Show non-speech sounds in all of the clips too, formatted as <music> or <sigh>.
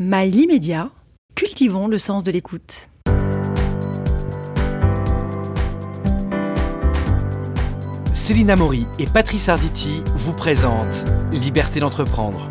Mail immédiat, cultivons le sens de l'écoute. Céline Maury et Patrice Arditi vous présentent Liberté d'entreprendre.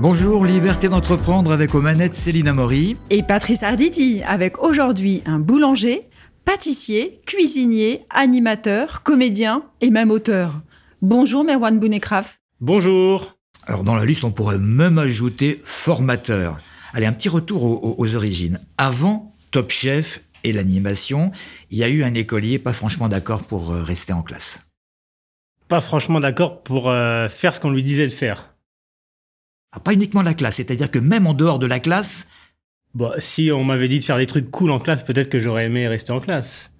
Bonjour, Liberté d'entreprendre avec aux manettes Céline Maury. Et Patrice Arditi avec aujourd'hui un boulanger, pâtissier, cuisinier, animateur, comédien et même auteur. Bonjour Merwan Bounekraf. Bonjour. Alors dans la liste, on pourrait même ajouter formateur. Allez, un petit retour aux, aux origines. Avant Top Chef et l'animation, il y a eu un écolier pas franchement d'accord pour euh, rester en classe. Pas franchement d'accord pour euh, faire ce qu'on lui disait de faire. Ah, pas uniquement la classe, c'est-à-dire que même en dehors de la classe, Bon, si on m'avait dit de faire des trucs cool en classe, peut-être que j'aurais aimé rester en classe.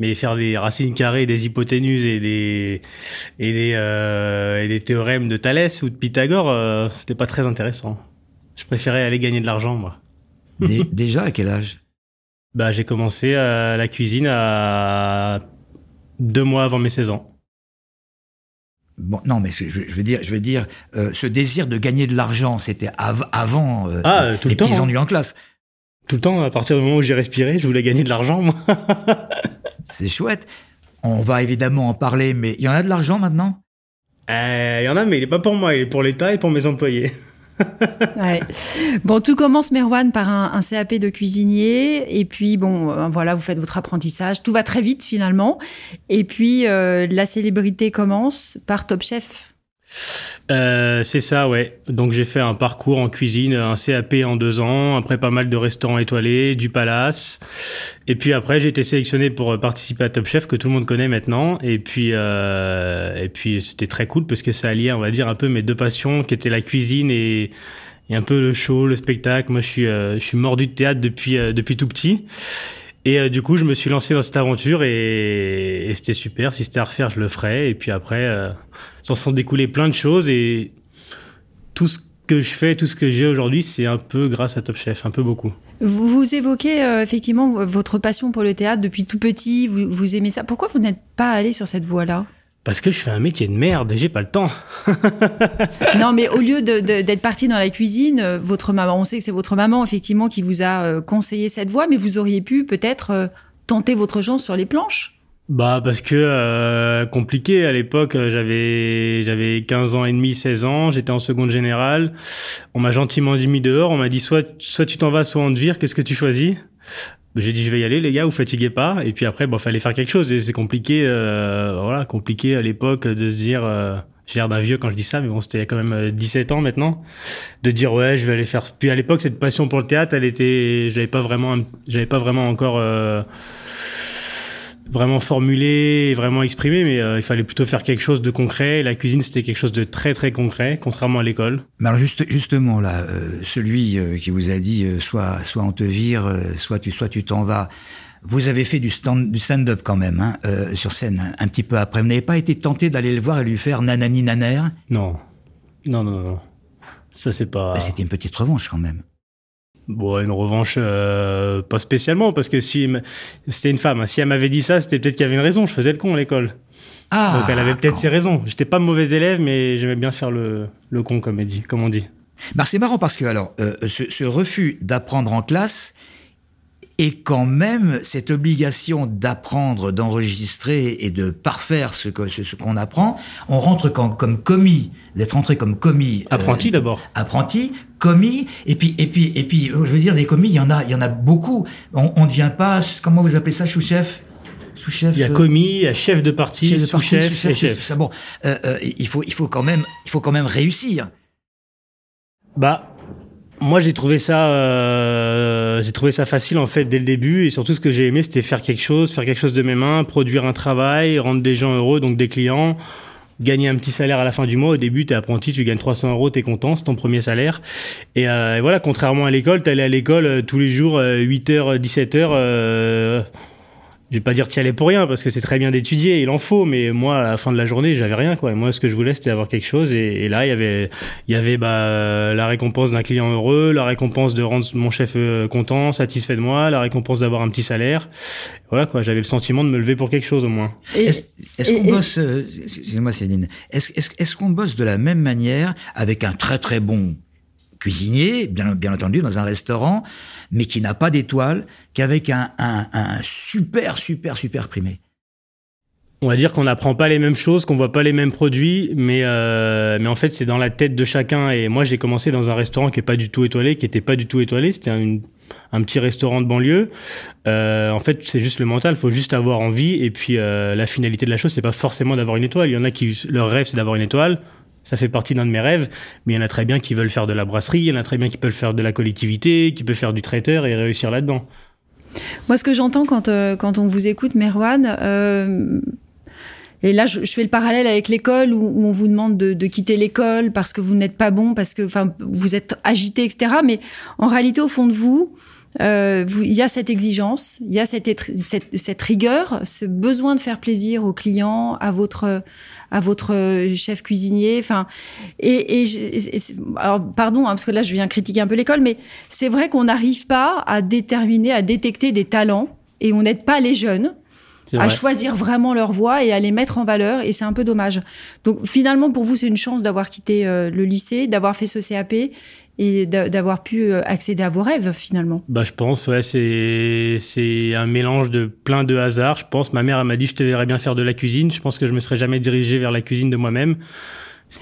Mais faire des racines carrées, des hypoténuses et des et des euh, et des théorèmes de Thalès ou de Pythagore, euh, c'était pas très intéressant. Je préférais aller gagner de l'argent, moi. dé- <laughs> déjà à quel âge? Bah, j'ai commencé à la cuisine à deux mois avant mes 16 ans. Bon, non, mais je, je veux dire, je veux dire, euh, ce désir de gagner de l'argent, c'était av- avant euh, Ah, euh, tout les le temps, petits hein. ennuis en classe. Tout le temps, à partir du moment où j'ai respiré, je voulais gagner de l'argent, moi. <laughs> C'est chouette. On va évidemment en parler, mais il y en a de l'argent maintenant? Euh, Il y en a, mais il est pas pour moi, il est pour l'État et pour mes employés. <laughs> Ouais. Bon, tout commence Merwan par un, un CAP de cuisinier et puis bon, euh, voilà, vous faites votre apprentissage, tout va très vite finalement. Et puis euh, la célébrité commence par Top Chef. Euh, c'est ça, ouais. Donc j'ai fait un parcours en cuisine, un CAP en deux ans, après pas mal de restaurants étoilés, du Palace. Et puis après, j'ai été sélectionné pour euh, participer à Top Chef, que tout le monde connaît maintenant. Et puis, euh, et puis c'était très cool parce que ça alliait, on va dire, un peu mes deux passions, qui étaient la cuisine et, et un peu le show, le spectacle. Moi, je suis, je suis mordu de théâtre depuis, depuis tout petit. Et du coup, je me suis lancé dans cette aventure et, c'était super. Si c'était à refaire, je le ferais. Et puis après, s'en sont découlées plein de choses et tout ce que je fais, tout ce que j'ai aujourd'hui, c'est un peu grâce à Top Chef, un peu beaucoup. Vous, vous évoquez euh, effectivement votre passion pour le théâtre depuis tout petit, vous, vous aimez ça. Pourquoi vous n'êtes pas allé sur cette voie-là? Parce que je fais un métier de merde et j'ai pas le temps. <laughs> Non, mais au lieu d'être parti dans la cuisine, euh, votre maman, on sait que c'est votre maman effectivement qui vous a euh, conseillé cette voie, mais vous auriez pu peut-être tenter votre chance sur les planches. Bah parce que euh, compliqué. À l'époque, euh, j'avais j'avais 15 ans et demi, 16 ans, j'étais en seconde générale. On m'a gentiment mis dehors, on m'a dit soit soit tu t'en vas, soit on te vire, qu'est-ce que tu choisis? J'ai dit je vais y aller les gars, vous fatiguez pas. Et puis après bon fallait faire quelque chose. Et c'est compliqué euh, voilà, compliqué à l'époque de se dire euh, j'ai l'air d'un vieux quand je dis ça, mais bon, c'était quand même euh, 17 ans maintenant, de dire ouais, je vais aller faire. Puis à l'époque, cette passion pour le théâtre, elle était, j'avais pas vraiment, j'avais pas vraiment encore euh, vraiment formulé, et vraiment exprimé, mais euh, il fallait plutôt faire quelque chose de concret. La cuisine, c'était quelque chose de très très concret, contrairement à l'école. Mais alors juste, justement, là, euh, celui euh, qui vous a dit soit, soit on te vire, soit tu soit tu t'en vas, vous avez fait du stand du stand-up quand même, hein, sur scène, un, petit peu après. Vous n'avez pas été tenté d'aller le voir et lui faire nanani naner Non, non, non, non. Ça c'est pas. Bah, C'était une petite revanche quand même. Bon, une revanche, euh, pas spécialement, parce que si c'était une femme, hein. si elle m'avait dit ça, c'était peut-être qu'il y avait une raison. Je faisais le con à l'école. Ah, Donc elle avait peut-être ses raisons. J'étais pas mauvais élève, mais j'aimais bien faire le, le con, comme, elle dit, comme on dit. Bah, c'est marrant parce que alors euh, ce, ce refus d'apprendre en classe et quand même cette obligation d'apprendre, d'enregistrer et de parfaire ce que ce, ce qu'on apprend, on rentre quand- comme commis, d'être rentré comme commis. euh, Apprenti d'abord. apprenti, commis, et puis et puis et puis je veux dire des commis, il y en a il y en a beaucoup. On, ne devient pas comment vous appelez ça sous-chef? Sous-chef Il y a euh, commis, il y a chef de chef parti, sous-chef sous-chef, et chef. c'est ça. Bon, euh, euh, il faut il faut quand même il faut quand même réussir. Bah, moi j'ai trouvé ça, euh, j'ai trouvé ça facile en fait dès le début et surtout ce que j'ai aimé c'était faire quelque chose, faire quelque chose de mes mains, produire un travail, rendre des gens heureux, donc des clients, gagner un petit salaire à la fin du mois. Au début t'es apprenti, tu gagnes 300 euros, t'es content, c'est ton premier salaire. Et, euh, voilà, contrairement à l'école, t'allais à l'école euh, tous les jours, 8h, 17h. Je vais pas dire t'y allais pour rien parce que c'est très bien d'étudier, il en faut, mais moi à la fin de la journée j'avais rien quoi. Et moi ce que je voulais c'était avoir quelque chose et, et là il y avait il y avait bah, la récompense d'un client heureux, la récompense de rendre mon chef euh, content, satisfait de moi, la récompense d'avoir un petit salaire. Voilà quoi, j'avais le sentiment de me lever pour quelque chose au moins. Est-ce qu'on bosse, euh, excusez-moi Céline, est-ce qu'on bosse de la même manière avec un très très bon cuisinier, bien, bien entendu, dans un restaurant, mais qui n'a pas d'étoile, qu'avec un, super, super, super primé on va dire qu'on n'apprend pas les mêmes choses, qu'on voit pas les mêmes produits, mais euh, mais en fait c'est dans la tête de chacun. Et moi j'ai commencé dans un restaurant qui est pas du tout étoilé, qui était pas du tout étoilé. C'était un, petit restaurant de banlieue. Euh, en fait c'est juste le mental, faut juste avoir envie. Et puis euh, la finalité de la chose c'est pas forcément d'avoir une étoile. Il y en a qui leur rêve c'est d'avoir une étoile. Ça fait partie d'un de mes rêves, mais il y en a très bien qui veulent faire de la brasserie, il y en a très bien qui peuvent faire de la collectivité, qui peuvent faire du traiteur et réussir là-dedans. Moi, ce que j'entends quand, euh, quand on vous écoute, Merwan, euh, et là, je, fais le parallèle avec l'école où, on vous demande de, quitter l'école parce que vous n'êtes pas bon, parce que, vous êtes agité, etc. Mais en réalité, au fond de vous, euh, il y a cette exigence, il y a cette, cette, cette, rigueur, ce besoin de faire plaisir aux clients, à votre à votre chef cuisinier. Enfin, et, et, alors pardon, hein, parce que là je viens critiquer un peu l'école, mais c'est vrai qu'on n'arrive pas à déterminer, à détecter des talents, et on n'aide pas les jeunes à choisir vraiment leur voie et à les mettre en valeur et c'est un peu dommage. Donc finalement pour vous c'est une chance d'avoir quitté euh, le lycée, d'avoir fait ce CAP et d'avoir pu euh, accéder à vos rêves finalement. Bah je pense ouais c'est c'est un mélange de plein de hasards, je pense ma mère m'a dit je te verrais bien faire de la cuisine, je pense que je me serais jamais dirigé vers la cuisine de moi-même.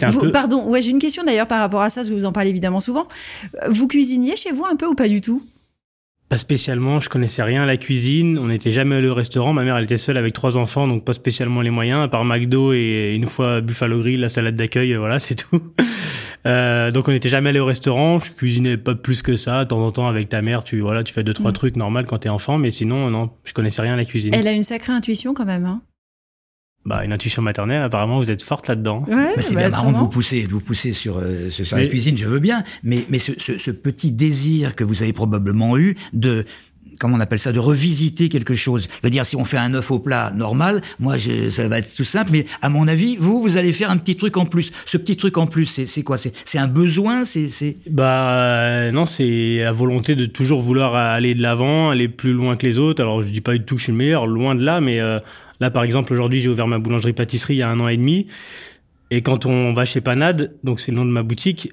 Un peu... Pardon, ouais, j'ai une question d'ailleurs par rapport à ça, parce que vous en parlez évidemment souvent. Vous cuisiniez chez vous un peu ou pas du tout? Pas spécialement, je connaissais rien à la cuisine, on n'était jamais allé au restaurant, ma mère elle était seule avec trois enfants, donc pas spécialement les moyens, à part McDo et une fois Buffalo Grill, la salade d'accueil, voilà, <laughs> c'est tout. Euh, donc on n'était jamais allé au restaurant, je cuisinais pas plus que ça, de temps en temps avec ta mère, tu voilà, tu fais deux trois mm. trucs normal quand t'es enfant, mais sinon non, je connaissais rien à la cuisine. Elle a une sacrée intuition quand même, hein bah, une intuition maternelle, apparemment, vous êtes forte là-dedans. Ouais, c'est bah, bien marrant de vous pousser, de vous pousser sur, euh, sur la cuisine, je veux bien, mais, mais ce, ce, ce, petit désir que vous avez probablement eu de comment on appelle ça, de revisiter quelque chose. Je veux dire, si on fait un œuf au plat normal, moi, je, ça va être tout simple, mais à mon avis, vous, vous allez faire un petit truc en plus. Ce petit truc en plus, c'est quoi? C'est un besoin? C'est Bah euh, non, c'est la volonté de toujours vouloir aller de l'avant, aller plus loin que les autres. Alors, je dis pas du tout que je suis le meilleur, loin de là, mais euh, Là, par exemple, aujourd'hui, j'ai ouvert ma boulangerie-pâtisserie il y a un an et demi. Et quand on va chez Panade, donc c'est le nom de ma boutique,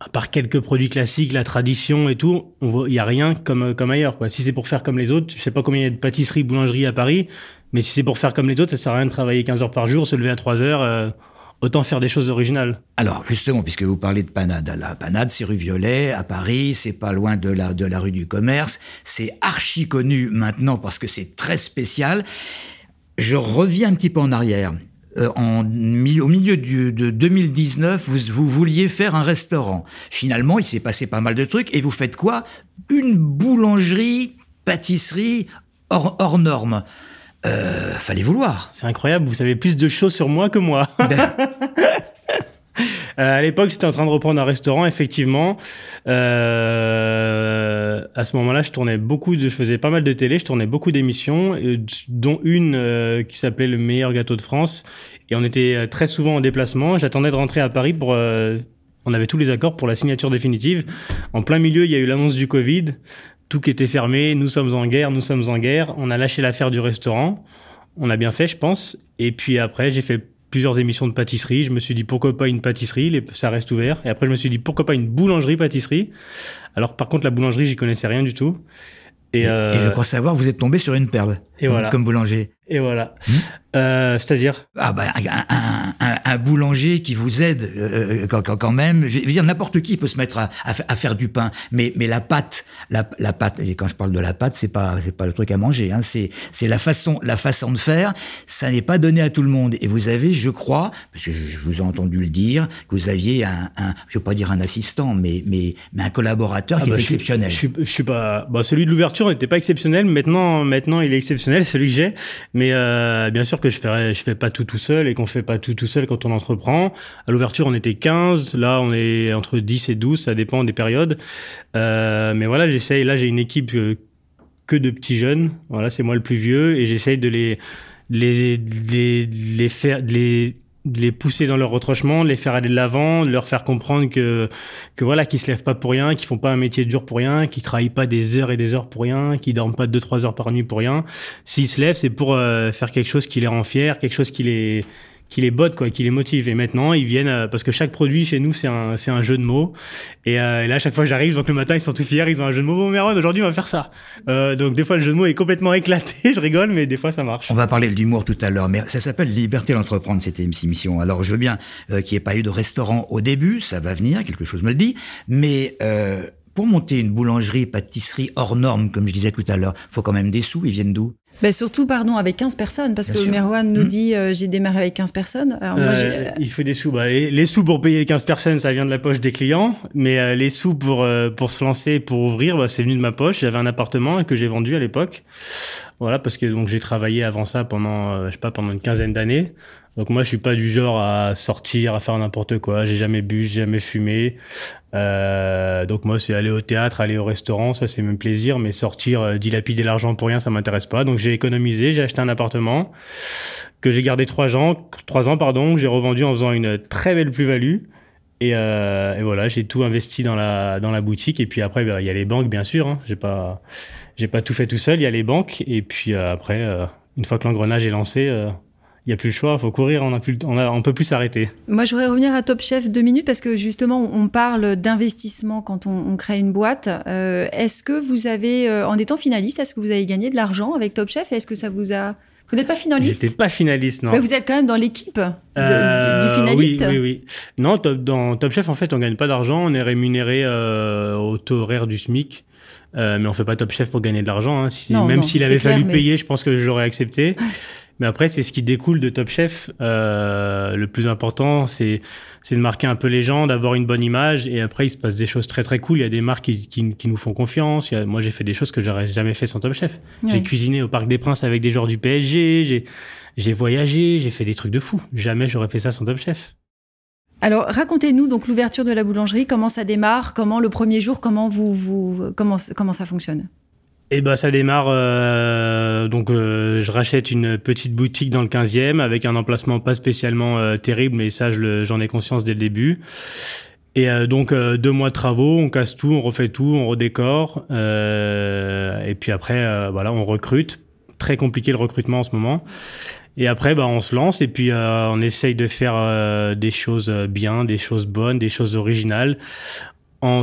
à part quelques produits classiques, la tradition et tout, il n'y a rien comme, comme ailleurs. Quoi. Si c'est pour faire comme les autres, je sais pas combien il y a de pâtisseries, boulangeries à Paris, mais si c'est pour faire comme les autres, ça sert à rien de travailler 15 heures par jour, se lever à 3 heures. Euh, autant faire des choses originales. Alors justement, puisque vous parlez de Panade, la Panade, c'est rue Violet à Paris, c'est pas loin de la de la rue du Commerce, c'est archi connu maintenant parce que c'est très spécial. Je reviens un petit peu en arrière. Euh, en, au milieu de 2019, vous, vous vouliez faire un restaurant. Finalement, il s'est passé pas mal de trucs et vous faites quoi? Une boulangerie, pâtisserie hors, hors norme. Euh, fallait vouloir. C'est incroyable, vous savez plus de choses sur moi que moi. Ben. <laughs> Euh, à l'époque, j'étais en train de reprendre un restaurant, effectivement. Euh, à ce moment-là, je tournais beaucoup je faisais pas mal de télé, je tournais beaucoup d'émissions, dont une qui s'appelait Le meilleur gâteau de France. Et on était très souvent en déplacement. J'attendais de rentrer à Paris pour. on avait tous les accords pour la signature définitive. En plein milieu, il y a eu l'annonce du Covid tout qui était fermé, nous sommes en guerre, nous sommes en guerre. On a lâché l'affaire du restaurant. On a bien fait, je pense. Et puis après, j'ai fait plusieurs émissions de pâtisserie. Je me suis dit pourquoi pas une pâtisserie, ça reste ouvert. Et après, je me suis dit pourquoi pas une boulangerie-pâtisserie? Alors par contre, la boulangerie, j'y connaissais rien du tout. Et, et, euh... et, je crois savoir, vous êtes tombé sur une perle. Et voilà. Comme boulanger. Et voilà. Hmm euh, C'est-à-dire Ah bah un, un, un, boulanger qui vous aide euh, euh quand, quand, même. Je veux dire n'importe qui peut se mettre à, à, à, faire du pain, mais mais la pâte, la, la pâte. Et quand je parle de la pâte, c'est pas c'est pas le truc à manger. Hein, c'est c'est la façon la façon de faire. Ça n'est pas donné à tout le monde. Et vous avez, je crois, parce que je vous ai entendu le dire, que vous aviez un, un je veux pas dire un assistant, mais mais mais un collaborateur ah qui bah est exceptionnel. Je, je, suis pas. Bah celui de l'ouverture n'était pas exceptionnel. Maintenant maintenant il est exceptionnel, celui que j'ai. Mais euh, bien sûr que je ferai, je fais pas tout tout seul et qu'on fait pas tout tout seul quand on entreprend. À l'ouverture, on était 15, là on est entre 10 et 12, ça dépend des périodes. Euh, mais voilà, j'essaye, là j'ai une équipe euh, que de petits jeunes, voilà, c'est moi le plus vieux et j'essaye de les, les, les, les faire, les de les pousser dans leur retranchement, de les faire aller de l'avant, de leur faire comprendre que que voilà, qu'ils se lèvent pas pour rien, qu'ils font pas un métier dur pour rien, qu'ils travaillent pas des heures et des heures pour rien, qu'ils dorment pas deux trois heures par nuit pour rien. S'ils se lèvent, c'est pour euh, faire quelque chose qui les rend fiers, quelque chose qui les qui les botte, quoi, qui les motive. Et maintenant, ils viennent euh, parce que chaque produit chez nous, c'est un, c'est un jeu de mots. Et, euh, et là, chaque fois que j'arrive, donc le matin, ils sont tout fiers, ils ont un jeu de mots. Bon, Merwan, aujourd'hui, on va faire ça. Euh, donc des fois, le jeu de mots est complètement éclaté. <laughs> je rigole, mais des fois, ça marche. On va parler de l'humour tout à l'heure, mais ça s'appelle Liberté d'entreprendre cette émission. Alors, je veux bien euh, qu'il n'y ait pas eu de restaurant au début, ça va venir, quelque chose me le dit, mais pour monter une boulangerie, pâtisserie hors norme, comme je disais tout à l'heure, faut quand même des sous. Ils viennent d'où? Ben surtout, pardon, avec 15 personnes, parce Bien que sûr. Merwan nous Mhm. dit euh, j'ai démarré avec 15 personnes. Alors moi, j'ai- Euh, il faut des sous. Bah, les, les sous pour payer les 15 personnes, ça vient de la poche des clients. Mais euh, les sous pour, euh, pour se lancer, pour ouvrir, bah, c'est venu de ma poche. J'avais un appartement que j'ai vendu à l'époque. Voilà, parce que donc j'ai travaillé avant ça pendant, euh, je sais pas, pendant une quinzaine d'années. Donc moi, je suis pas du genre à sortir, à faire n'importe quoi. J'ai jamais bu, j'ai jamais fumé. Euh, donc moi, c'est aller au théâtre, aller au restaurant, ça c'est même plaisir. Mais sortir, euh, dilapider l'argent pour rien, ça m'intéresse pas. Donc j'ai économisé, j'ai acheté un appartement que j'ai gardé trois ans, trois ans pardon, j'ai revendu en faisant une très belle plus-value. Et, euh, et voilà, j'ai tout investi dans la dans la boutique. Et puis après, bah, il y a les banques, bien sûr. Hein. J'ai pas j'ai pas tout fait tout seul. Il y a les banques. Et puis euh, après, euh, une fois que l'engrenage est lancé, il y a plus le choix. Faut courir. On on peut plus s'arrêter. Moi, je voudrais revenir à Top Chef deux minutes parce que justement, on parle d'investissement quand on, on crée une boîte. Euh, est-ce que vous avez, euh, en étant finaliste, est-ce que vous avez gagné de l'argent avec Top Chef? Est-ce que ça vous a Vous n'êtes pas finaliste? J'étais pas finaliste, non. Mais vous êtes quand même dans l'équipe de- Euh, du finaliste. Oui, oui, oui. Non, top, dans Top Chef, en fait, on gagne pas d'argent. On est rémunéré euh, au taux horaire du SMIC. Mais on fait pas Top Chef pour gagner de l'argent. Hein. Si, même s'il avait clair, fallu mais- payer, je pense que je l'aurais accepté. Mais après, c'est ce qui découle de Top Chef. Euh, le plus important, c'est de marquer un peu les gens, d'avoir une bonne image. Et après, il se passe des choses très très cool. Il y a des marques qui, qui, qui nous font confiance. A- moi, j'ai fait des choses que j'aurais jamais fait sans Top Chef. J'ai cuisiné au Parc des Princes avec des joueurs du PSG. J'ai voyagé, j'ai fait des trucs de fou. Jamais j'aurais fait ça sans Top Chef. Alors, racontez-nous donc l'ouverture de la boulangerie, comment ça démarre, comment le premier jour, comment vous, vous comment, comment ça fonctionne? Et ben ça démarre euh, donc euh, je rachète une petite boutique dans le 15e avec un emplacement pas spécialement euh, terrible mais ça j'en ai conscience dès le début. Et euh, donc euh, deux mois de travaux, on casse tout, on refait tout, on redécore euh, et puis après euh, voilà, on recrute. Très compliqué le recrutement en ce moment. Et après, bah, on se lance et puis euh, on essaye de faire euh, des choses bien, des choses bonnes, des choses originales,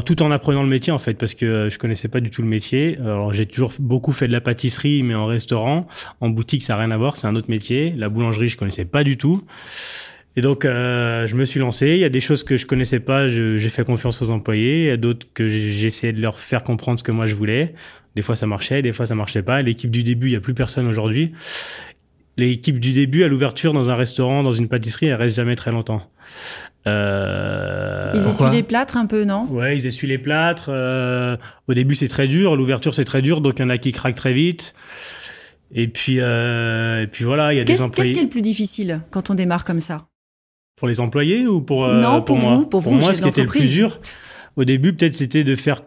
tout en apprenant le métier en fait, parce que euh, je connaissais pas du tout le métier. Alors j'ai toujours beaucoup fait de la pâtisserie, mais en restaurant, en boutique, ça n'a rien à voir, c'est un autre métier. La boulangerie, je connaissais pas du tout. Et donc, euh, je me suis lancé. Il y a des choses que je connaissais pas, j'ai fait confiance aux employés. Il y a d'autres que j'ai essayé de leur faire comprendre ce que moi je voulais. Des fois, ça marchait, des fois, ça marchait pas. L'équipe du début, il y a plus personne aujourd'hui. L'équipe du début, à l'ouverture, dans un restaurant, dans une pâtisserie, elle reste jamais très longtemps. Euh, Ils pourquoi essuient les plâtres un peu, non? Ouais, ils essuient les plâtres. euh, au début, c'est très dur. L'ouverture, c'est très dur. Donc, il y en a qui craquent très vite. Et puis, euh, et puis voilà, il y a des Qu'est-ce employés. qu'est-ce qui est le plus difficile quand on démarre comme ça? Pour les employés ou pour euh, Non, pour moi? vous, pour vous, moi, chef ce qui était le plus dur, au début, peut-être, c'était de faire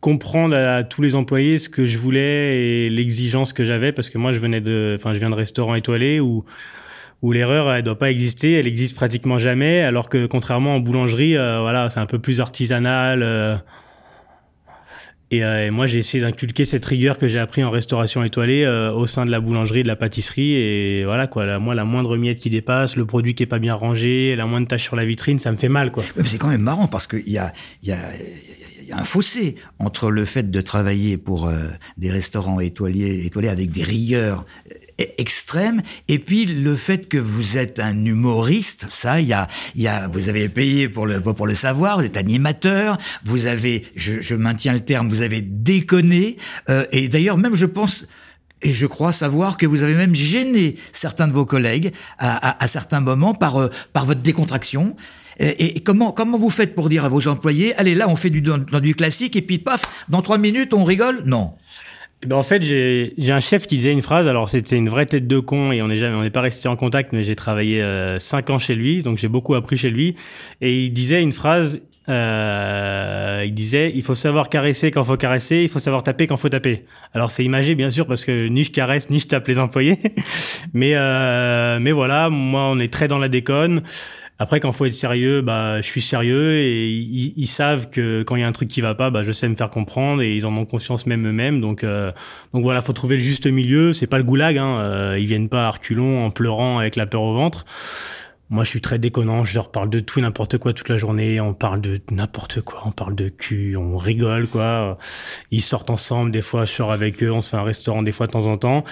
comprendre à tous les employés ce que je voulais et l'exigence que j'avais, parce que moi, je venais de, enfin, je viens de restaurants étoilés où où l'erreur elle doit pas exister, elle existe pratiquement jamais, alors que contrairement en boulangerie, euh, voilà, c'est un peu plus artisanal. euh, et, euh, et moi, j'ai essayé d'inculquer cette rigueur que j'ai appris en restauration étoilée euh, au sein de la boulangerie, de la pâtisserie. Et voilà, quoi. La, moi, la moindre miette qui dépasse, le produit qui est pas bien rangé, la moindre tache sur la vitrine, ça me fait mal, quoi. C'est quand même marrant parce qu'il y a, il y, a, y a un fossé entre le fait de travailler pour euh, des restaurants étoilés, étoilés avec des rigueurs euh, extrêmes et puis le fait que vous êtes un humoriste, ça, il y a, il y a, vous avez payé pour le pour le savoir, vous êtes animateur, vous avez, je, je maintiens le terme, vous avez déconné euh, et d'ailleurs même je pense et je crois savoir que vous avez même gêné certains de vos collègues à, à, à certains moments par, euh, par votre décontraction. Et, et comment, comment vous faites pour dire à vos employés, allez là, on fait du, dans, du classique et puis paf, dans trois minutes, on rigole? Non. Eh Ben en fait, j'ai j'ai un chef qui disait une phrase. Alors c'était une vraie tête de con et on n'est jamais, on n'est pas resté en contact, mais j'ai travaillé euh, cinq ans chez lui, donc j'ai beaucoup appris chez lui. Et il disait une phrase. Euh, il disait, il faut savoir caresser quand faut caresser, il faut savoir taper quand faut taper. Alors c'est imagé bien sûr parce que ni je caresse ni je tape les employés, <laughs> mais euh, mais voilà, moi on est très dans la déconne. Après, quand faut être sérieux, bah, je suis sérieux et ils, savent que quand il y a un truc qui va pas, bah, je sais me faire comprendre et ils en ont confiance même eux-mêmes. Donc, euh, donc voilà, faut trouver le juste milieu. C'est pas le goulag, hein. euh, ils viennent pas à reculons en pleurant avec la peur au ventre. Moi, je suis très déconnant. Je leur parle de tout n'importe quoi toute la journée. On parle de n'importe quoi. On parle de cul. On rigole, quoi. Ils sortent ensemble. Des fois, je sors avec eux. On se fait un restaurant des fois de temps en temps.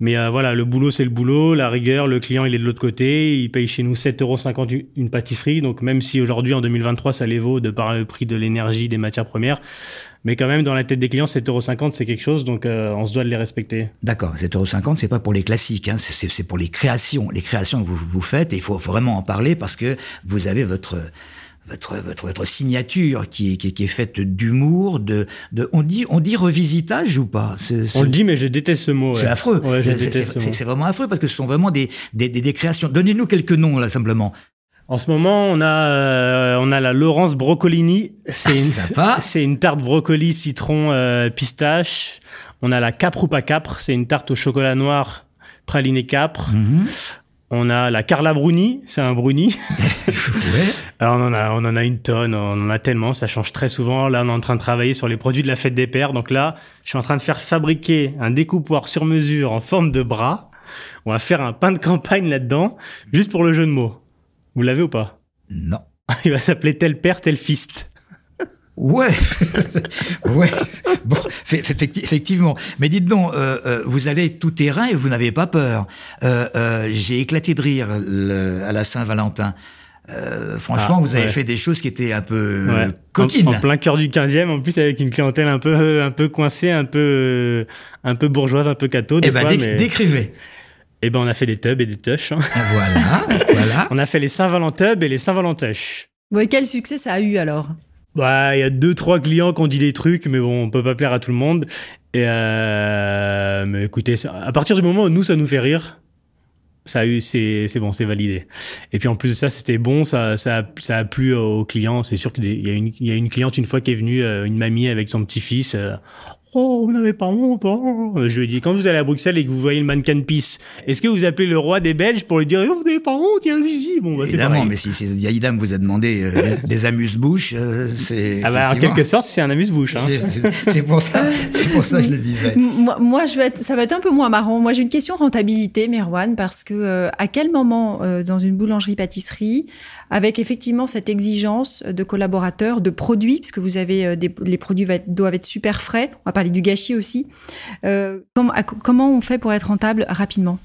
Mais euh, voilà, le boulot, c'est le boulot. La rigueur, le client, il est de l'autre côté. Il paye chez nous 7,50 euros une pâtisserie. Donc, même si aujourd'hui, en 2023, ça les vaut de par le prix de l'énergie, des matières premières, mais quand même, dans la tête des clients, 7,50€, c'est quelque chose, donc euh, on se doit de les respecter. D'accord, 7,50€, c'est pas pour les classiques, hein, c'est pour les créations, les créations que vous, vous faites, et il faut, vraiment en parler parce que vous avez votre... Votre, votre, votre signature qui est, qui est, qui est faite d'humour, de, de, on dit, on dit revisitage ou pas? On le dit, mais je déteste ce mot. C'est affreux. Ouais, c'est vraiment affreux parce que ce sont vraiment des, des, des, des créations. Donnez-nous quelques noms là simplement. En ce moment, on a euh, on a la Laurence Brocolini. C'est ah, une <laughs> c'est une tarte brocoli citron euh, pistache. On a la Caprupa Capre, c'est une tarte au chocolat noir praliné capre. Mhm. On a la Carla Bruni, c'est un bruni. <laughs> ouais. Alors on en a on en a une tonne, on en a tellement, ça change très souvent. Là, on est en train de travailler sur les produits de la fête des pères. Donc là, je suis en train de faire fabriquer un découpoir sur mesure en forme de bras. On va faire un pain de campagne là-dedans, juste pour le jeu de mots. Vous l'avez ou pas? Non. <laughs> Il va s'appeler tel père, tel fist. Ouais, <laughs> ouais. Bon, effectivement. Mais dites donc, euh, euh, vous allez tout terrain et vous n'avez pas peur. Euh, J'ai éclaté de rire le, à la Saint-Valentin. Euh, franchement, ah, vous avez fait des choses qui étaient un peu ouais. coquines. En, en, plein cœur du 15e, en plus avec une clientèle un peu, un peu coincée, un peu, un peu bourgeoise, un peu catho. Eh ben, mais... décrivez. Eh ben, on a fait des tubs et des tush. Hein. Voilà, <laughs> voilà. On a fait les Saint-Valentin tubs et les Saint-Valentin tush. Bon, et quel succès ça a eu alors? Bah, il y a deux, trois clients qui ont dit des trucs, mais bon, on peut pas plaire à tout le monde. Et euh, mais écoutez, à partir du moment où nous, ça nous fait rire, ça a eu, c'est, bon, c'est validé. Et puis en plus de ça, c'était bon, ça, ça, a, plu aux clients. C'est sûr qu'il y a une, il y a une cliente une fois qui est venue, euh, une mamie avec son petit-fils. Oh, vous n'avez pas honte. Oh. Je lui ai dit, quand vous allez à Bruxelles et que vous voyez le mannequin Peace, est-ce que vous appelez le roi des Belges pour lui dire, oh, vous n'avez pas honte, il y a un zizi Bon, bah, Évidemment, mais si, si Yaïdam vous a demandé euh, <laughs> des, amuse-bouches, euh, c'est. Ah bah, en quelque sorte, c'est un amuse-bouche. Hein. C'est pour ça, c'est pour ça que je le disais. Moi, moi, je vais être, ça va être un peu moins marrant. Moi, j'ai une question rentabilité, Merwan, parce que euh, à quel moment euh, dans une boulangerie-pâtisserie, avec effectivement cette exigence de collaborateurs, de produits, puisque vous avez euh, des, les produits doivent être super frais. On va parler du gâchis aussi. Euh, comment, comment on fait pour être rentable rapidement?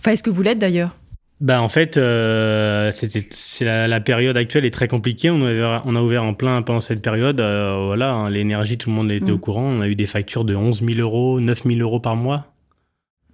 Enfin, est-ce que vous l'êtes d'ailleurs? Bah en fait, euh, c'est la, la, période actuelle est très compliquée. On a ouvert, on a ouvert en plein pendant cette période. Euh, voilà, hein, l'énergie, tout le monde était mmh. au courant. On a eu des factures de 11 000 euros, 9 000 euros par mois.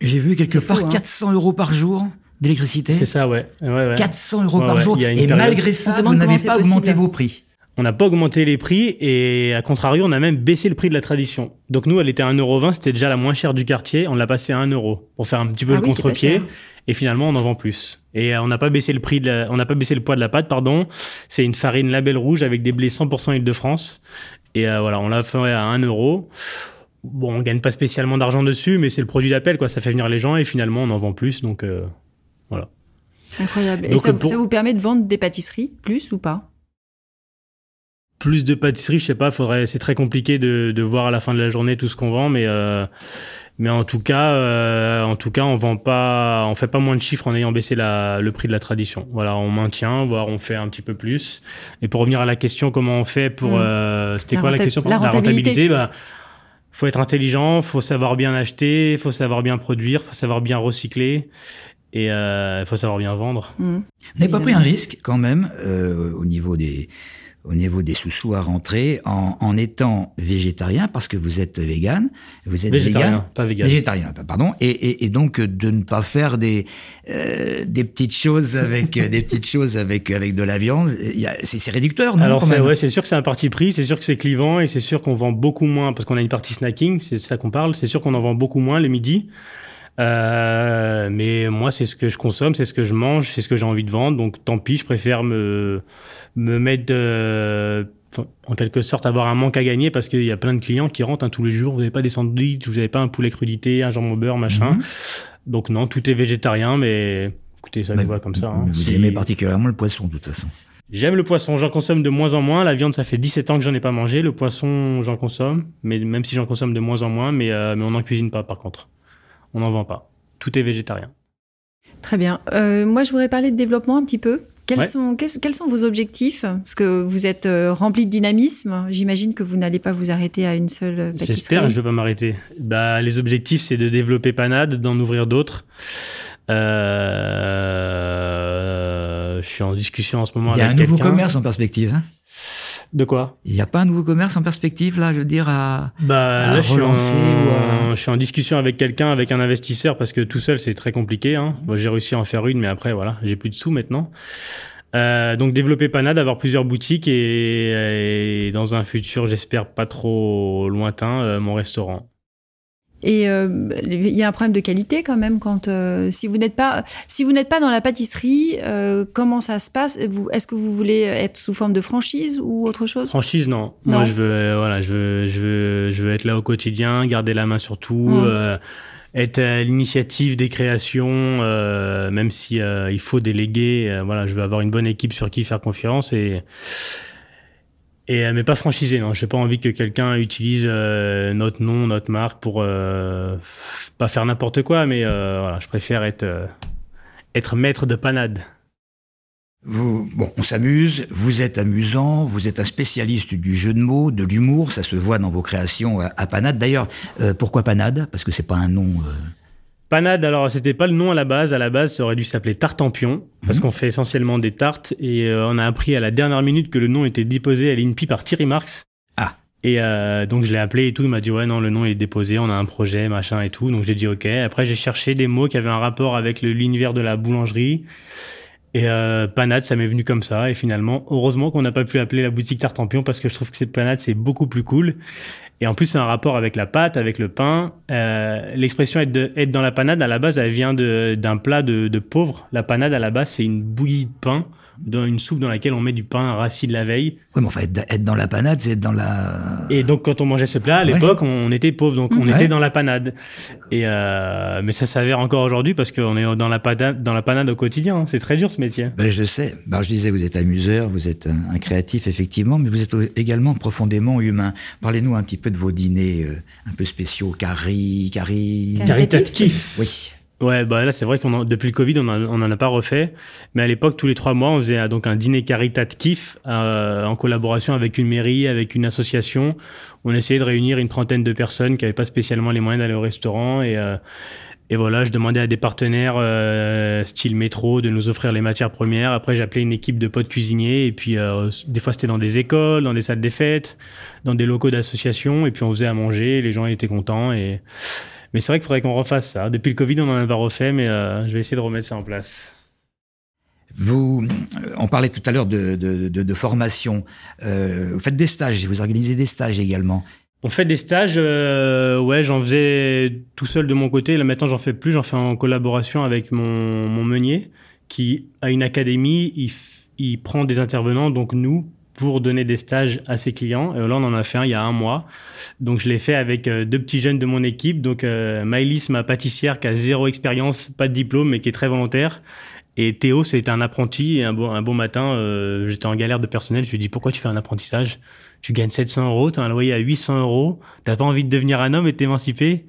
J'ai vu quelque part fou, hein. 400 euros par jour d'électricité. C'est ça, ouais. ouais, ouais. 400 euros ouais, par jour. Et malgré ça, vous n'avez pas augmenté vos prix. On n'a pas augmenté les prix et à contrario, on a même baissé le prix de la tradition. Donc nous, elle était à 1,20€, c'était déjà la moins chère du quartier. On l'a passé à 1 euro pour faire un petit peu ah le oui, contre-pied. Et finalement, on en vend plus. Et euh, on n'a pas baissé le prix de la, on n'a pas baissé le poids de la pâte, pardon. C'est une farine label rouge avec des blés 100% Île-de-France. Et euh, voilà, on l'a fait à 1 euro. Bon, on gagne pas spécialement d'argent dessus, mais c'est le produit d'appel, quoi. Ça fait venir les gens et finalement, on en vend plus. Donc, euh, voilà. Incroyable. Donc, et ça, pour... ça vous permet de vendre des pâtisseries plus ou pas? Plus de pâtisserie, je sais pas, faudrait, c'est très compliqué de, de, voir à la fin de la journée tout ce qu'on vend, mais euh, mais en tout cas, euh, en tout cas, on vend pas, on fait pas moins de chiffres en ayant baissé la, le prix de la tradition. Voilà, on maintient, voire on fait un petit peu plus. Et pour revenir à la question, comment on fait pour, mmh. euh, c'était quoi la question la, la rentabilité, bah, faut être intelligent, faut savoir bien acheter, faut savoir bien produire, faut savoir bien recycler. Et il euh, faut savoir bien vendre. Mmh. Vous n'avez pas pris un risque quand même euh, au niveau des au niveau des sous-sous à rentrer en, en, étant végétarien parce que vous êtes vegan, vous êtes végétarien, vegan, pas vegan. végétarien, pardon, et, et, et, donc de ne pas faire des euh, des petites choses avec des petites choses avec avec de la viande, c'est réducteur. Non, Alors c'est ouais, c'est sûr que c'est un parti pris, c'est sûr que c'est clivant et c'est sûr qu'on vend beaucoup moins parce qu'on a une partie snacking, c'est ça qu'on parle, c'est sûr qu'on en vend beaucoup moins le midi. Euh, mais moi, c'est ce que je consomme, c'est ce que je mange, c'est ce que j'ai envie de vendre. Donc, tant pis, je préfère me, me mettre, euh, en quelque sorte, avoir un manque à gagner parce qu'il y a plein de clients qui rentrent hein, tous les jours. Vous n'avez pas des sandwichs, vous n'avez pas un poulet crudité, un jambon beurre, machin. Mm-hmm. Donc, non, tout est végétarien, mais écoutez, ça se voit comme ça. Hein. Vous si... aimez particulièrement le poisson, de toute façon. J'aime le poisson, j'en consomme de moins en moins. La viande, ça fait 17 ans que j'en ai pas mangé. Le poisson, j'en consomme, mais même si j'en consomme de moins en moins, mais, euh, mais on n'en cuisine pas par contre on n'en vend pas. Tout est végétarien. Très bien. Euh, moi, je voudrais parler de développement un petit peu. Quels, Ouais. sont, quels, quels sont vos objectifs? Parce que vous êtes euh, rempli de dynamisme. J'imagine que vous n'allez pas vous arrêter à une seule pâtisserie. J'espère, je ne vais pas m'arrêter. Bah, les objectifs, c'est de développer Panade, d'en ouvrir d'autres. Euh, je suis en discussion en ce moment Il y a un nouveau commerce en perspective. hein De quoi? Il n'y a pas un nouveau commerce en perspective, là, je veux dire, à... Bah, À là, je suis, en, relancer ou à- je suis en discussion avec quelqu'un, avec un investisseur, parce que tout seul, c'est très compliqué. Hein. Moi, j'ai réussi à en faire une, mais après, voilà, j'ai plus de sous maintenant. Euh, donc, développer Panade, avoir plusieurs boutiques et, et dans un futur, j'espère pas trop lointain, euh, mon restaurant. Et euh, il y a un problème de qualité quand même quand euh, si vous n'êtes pas si vous n'êtes pas dans la pâtisserie, euh, comment ça se passe? Est-ce que vous voulez être sous forme de franchise ou autre chose? Franchise, non. Non. Moi, je veux, voilà, je veux, je veux, je veux être là au quotidien, garder la main sur tout, Mm. euh, être à l'initiative des créations, euh, même si euh, il faut déléguer. euh, voilà, je veux avoir une bonne équipe sur qui faire confiance et et euh, mais pas franchisé. Non, j'ai pas envie que quelqu'un utilise euh, notre nom, notre marque pour euh, pas faire n'importe quoi, mais voilà, je préfère être être maître de panade. Vous, bon, on s'amuse, vous êtes amusant, vous êtes un spécialiste du jeu de mots, de l'humour, ça se voit dans vos créations à, à Panade. D'ailleurs, pourquoi Panade? Parce que c'est pas un nom... Panade, alors c'était pas le nom à la base. À la base, ça aurait dû s'appeler Tartampion, parce Mhm. qu'on fait essentiellement des tartes. Et euh, on a appris à la dernière minute que le nom était déposé à l'INPI par Thierry Marx. Ah. Et euh, donc je l'ai appelé et tout. Il m'a dit ouais non le nom est déposé. On a un projet machin et tout. Donc j'ai dit ok. Après j'ai cherché des mots qui avaient un rapport avec l'univers de la boulangerie. Et euh, panade, ça m'est venu comme ça. Et finalement, heureusement qu'on n'a pas pu appeler la boutique Tartampion parce que je trouve que cette panade c'est beaucoup plus cool. Et en plus, c'est un rapport avec la pâte, avec le pain. Euh, L'expression être, dans la panade, à la base, elle vient d'un plat de, de pauvre. La panade, à la base, c'est une bouillie de pain, dans une soupe dans laquelle on met du pain rassis de la veille. Oui, mais enfin, être, être dans la panade, c'est être dans la... Et donc, quand on mangeait ce plat, à Ouais, l'époque, on était pauvre, donc on Ouais. était dans la panade. Et euh, mais ça s'avère encore aujourd'hui parce qu'on est dans la panade, dans la panade au quotidien. hein. C'est très dur ce métier. Ben, je le sais. Ben, je disais, vous êtes amuseur, vous êtes un, un créatif, effectivement, mais vous êtes également profondément humain. Parlez-nous un petit peu de vos dîners euh, un peu spéciaux, cari... cari... Cari- Caritatif. Oui. Ouais, bah là c'est vrai qu'on depuis le Covid on, en- on en a pas refait, mais à l'époque tous les trois mois on faisait euh, donc un dîner caritatif euh, en collaboration avec une mairie, avec une association. On essayait de réunir une trentaine de personnes qui n'avaient pas spécialement les moyens d'aller au restaurant et euh, et voilà, je demandais à des partenaires euh, style métro de nous offrir les matières premières. Après, j'appelais une équipe de potes cuisiniers et puis euh, des fois c'était dans des écoles, dans des salles des fêtes, dans des locaux d'associations et puis on faisait à manger. Les gens étaient contents et mais c'est vrai qu'il faudrait qu'on refasse ça. Depuis le Covid, on en a pas refait, mais euh, je vais essayer de remettre ça en place. Vous, on parlait tout à l'heure de, de, de, de formation. Euh, vous faites des stages, vous organisez des stages également. On fait des stages, euh, ouais, j'en faisais tout seul de mon côté. Là maintenant, j'en fais plus. J'en fais en collaboration avec mon, mon meunier, qui a une académie. Il, il prend des intervenants, donc nous, pour donner des stages à ses clients. Et là, on en a fait un il y a un mois. Donc, je l'ai fait avec euh, deux petits jeunes de mon équipe. Donc, euh, ma pâtissière, qui a zéro expérience, pas de diplôme, mais qui est très volontaire. Et Théo, c'était un apprenti. Et un bon, un bon matin, euh, j'étais en galère de personnel. Je lui ai dit, pourquoi tu fais un apprentissage? Tu gagnes 700 euros, tu as un loyer à 800 euros. T'as pas envie de devenir un homme et de t'émanciper?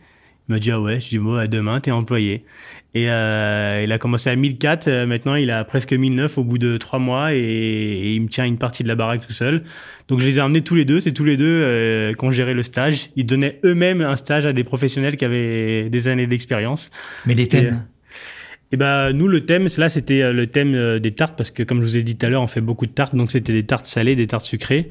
Il m'a dit, ah ouais. Je dit, bon, à demain, t'es employé. Et euh, il a commencé à 1004. euh, maintenant, il a presque 1009 au bout de trois mois. Et, et il me tient une partie de la baraque tout seul. Donc, je les ai emmenés tous les deux. C'est tous les deux euh, qui ont géré le stage. Ils donnaient eux-mêmes un stage à des professionnels qui avaient des années d'expérience. Mais les thèmes Et ben nous le thème, là c'était euh, le thème euh, des tartes parce que comme je vous ai dit tout à l'heure, on fait beaucoup de tartes, donc c'était des tartes salées, des tartes sucrées.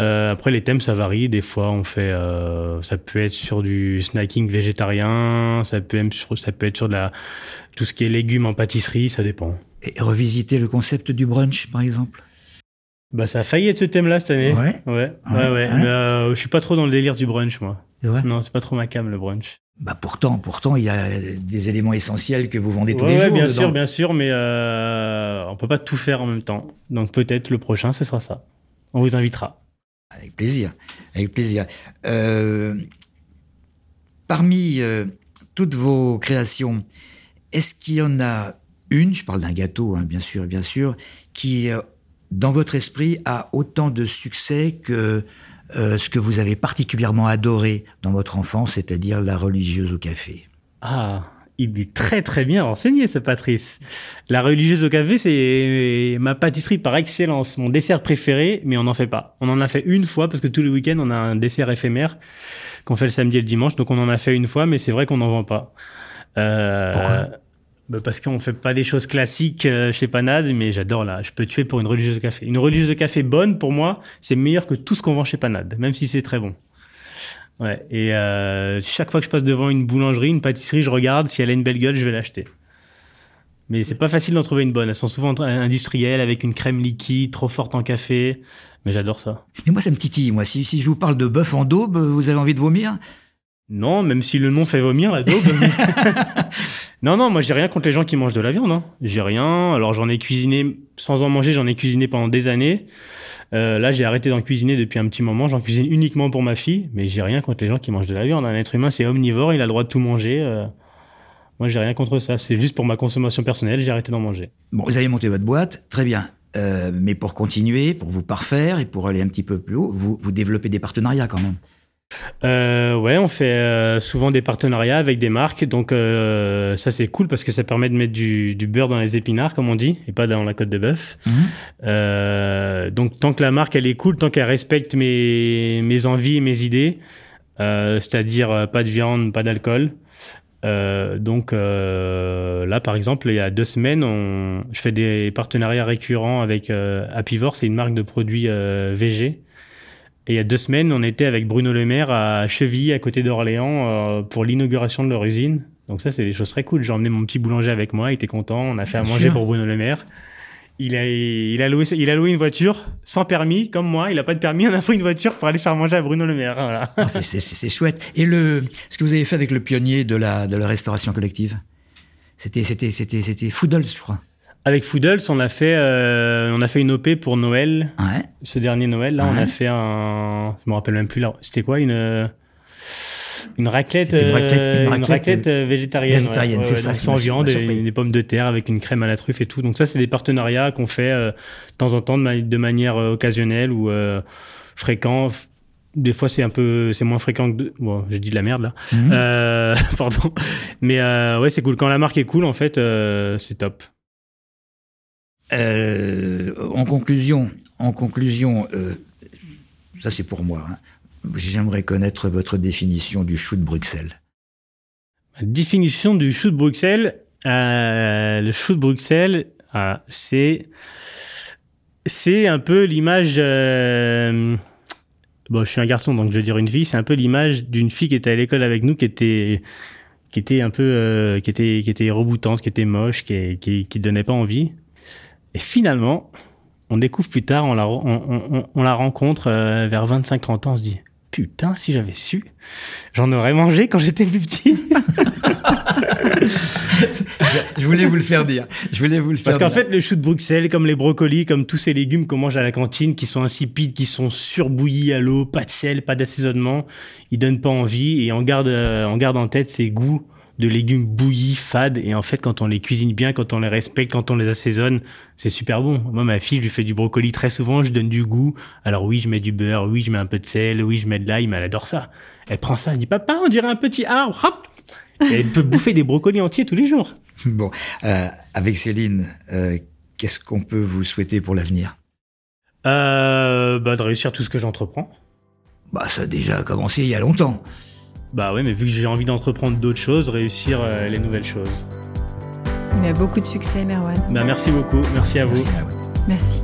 Euh, après les thèmes ça varie, des fois on fait, euh, ça peut être sur du snacking végétarien, ça peut être sur, ça peut être sur de la tout ce qui est légumes en pâtisserie, ça dépend. Et revisiter le concept du brunch, par exemple? Bah ça a failli être ce thème-là cette année. Ouais. ouais, ouais. Ouais, ouais. ouais. Mais, euh, je suis pas trop dans le délire du brunch moi. Non, c'est pas trop ma cam le brunch. Bah pourtant, pourtant, il y a des éléments essentiels que vous vendez tous Ouais, les jours. bien dedans. sûr, bien sûr, mais euh, on peut pas tout faire en même temps. Donc peut-être le prochain, ce sera ça. On vous invitera. Avec plaisir, avec plaisir. Euh, parmi euh, toutes vos créations, est-ce qu'il y en a une, je parle d'un gâteau, hein, bien sûr, bien sûr, qui, euh, dans votre esprit, a autant de succès que euh, ce que vous avez particulièrement adoré dans votre enfance, c'est-à-dire la religieuse au café Ah, il est très très bien renseigné, ce Patrice. La religieuse au café, c'est ma pâtisserie par excellence, mon dessert préféré, mais on n'en fait pas. On en a fait une fois parce que tous les week-ends, on a un dessert éphémère qu'on fait le samedi et le dimanche, donc on en a fait une fois, mais c'est vrai qu'on n'en vend pas. Euh, Pourquoi? Bah parce qu'on fait pas des choses classiques euh, chez Panade, mais j'adore là. Je peux tuer pour une religieuse de café. Une religieuse de café bonne, pour moi, c'est meilleur que tout ce qu'on vend chez Panade, même si c'est très bon. Ouais. Et euh, chaque fois que je passe devant une boulangerie, une pâtisserie, je regarde si elle a une belle gueule, je vais l'acheter. Mais c'est pas facile d'en trouver une bonne. Elles sont souvent industrielles avec une crème liquide trop forte en café. Mais j'adore ça. Mais moi, ça me titille. Moi, si, si je vous parle de bœuf en daube, vous avez envie de vomir? Non, même si le nom fait vomir, la daube. <laughs> non, non, moi, j'ai rien contre les gens qui mangent de la viande. Hein. J'ai rien. Alors, j'en ai cuisiné sans en manger. J'en ai cuisiné pendant des années. Euh, là, j'ai arrêté d'en cuisiner depuis un petit moment. J'en cuisine uniquement pour ma fille, mais j'ai rien contre les gens qui mangent de la viande. Un être humain, c'est omnivore, il a le droit de tout manger. Euh. moi, j'ai rien contre ça. C'est juste pour ma consommation personnelle, j'ai arrêté d'en manger. Bon, vous avez monté votre boîte, très bien. Euh, mais pour continuer, pour vous parfaire et pour aller un petit peu plus haut, vous, vous développez des partenariats quand même euh, ouais, on fait euh, souvent des partenariats avec des marques, donc euh, ça c'est cool parce que ça permet de mettre du, du, beurre dans les épinards, comme on dit, et pas dans la côte de bœuf. Mhm. Euh, donc tant que la marque elle est cool, tant qu'elle respecte mes, mes envies et mes idées, euh, c'est-à-dire pas de viande, pas d'alcool. donc là, par exemple, il y a deux semaines, on, je fais des partenariats récurrents avec Happyvore, c'est une marque de produits VG. Et il y a deux semaines, on était avec Bruno Le Maire à Chevilly, à côté d'Orléans, euh, pour l'inauguration de leur usine. Donc ça, c'est des choses très cool. J'ai emmené mon petit boulanger avec moi, il était content. On a fait à manger pour Bruno Le Maire. Il a, il, a loué, il a loué une voiture sans permis, comme moi. Il n'a pas de permis. On a pris une voiture pour aller faire manger à Bruno Le Maire. Voilà. Ah, c'est chouette. Et le, ce que vous avez fait avec le pionnier de la, de la restauration collective, c'était, c'était, c'était, c'était Foodles, je crois. Avec Foodles, on a fait, euh, on a fait une OP pour Noël. Ouais. Ce dernier Noël, là, on a fait un, je me rappelle même plus là. C'était quoi une une raclette, une raclette, une raclette, euh, végétarienne, végétarienne c'est ça, sans viande, et des pommes de terre avec une crème à la truffe et tout. Donc ça, c'est des partenariats qu'on fait euh, de temps en temps de, de manière occasionnelle ou fréquent. Des fois, c'est un peu, c'est moins fréquent que. Bon, j'ai dit de la merde là. Mhm. <laughs> pardon. Mais ouais, c'est cool. Quand la marque est cool, en fait, c'est top. Euh, en conclusion, en conclusion, euh, ça c'est pour moi. Hein. J'aimerais connaître votre définition du chou de Bruxelles. Définition du chou de Bruxelles. Euh, le chou de Bruxelles, ah, c'est c'est un peu l'image. bon, je suis un garçon, donc je vais dire une fille. C'est un peu l'image d'une fille qui était à l'école avec nous, qui était qui était un peu qui était qui était reboutante, qui était moche, qui qui, qui donnait pas envie. Et finalement, on découvre plus tard, on la, on, la rencontre euh, vers 25-30 ans, on se dit Putain, si j'avais su, j'en aurais mangé quand j'étais plus petit. <laughs> je voulais vous le faire dire. Je voulais vous le faire Parce qu'en fait, le chou de Bruxelles, comme les brocolis, comme tous ces légumes qu'on mange à la cantine, qui sont insipides, qui sont surbouillis à l'eau, pas de sel, pas d'assaisonnement, ils donnent pas envie et on garde, euh, on garde en tête ces goûts de légumes bouillis, fades. Et en fait, quand on les cuisine bien, quand on les respecte, quand on les assaisonne, c'est super bon. Moi, ma fille, je lui fais du brocoli très souvent, je donne du goût. Alors oui, je mets du beurre, oui, je mets un peu de sel, oui, je mets de l'ail, mais elle adore ça. Elle prend ça, elle dit, papa, on dirait un petit arbre, hop! Et elle peut bouffer des brocolis entiers tous les jours. <laughs> Bon, euh, avec Céline, euh, qu'est-ce qu'on peut vous souhaiter pour l'avenir? Euh, bah, De réussir tout ce que j'entreprends. Bah, ça a déjà commencé il y a longtemps. Bah ouais, mais vu que j'ai envie d'entreprendre d'autres choses, réussir euh, les nouvelles choses. Mais beaucoup de succès, Merwan. Bah merci beaucoup, merci à vous. Merci.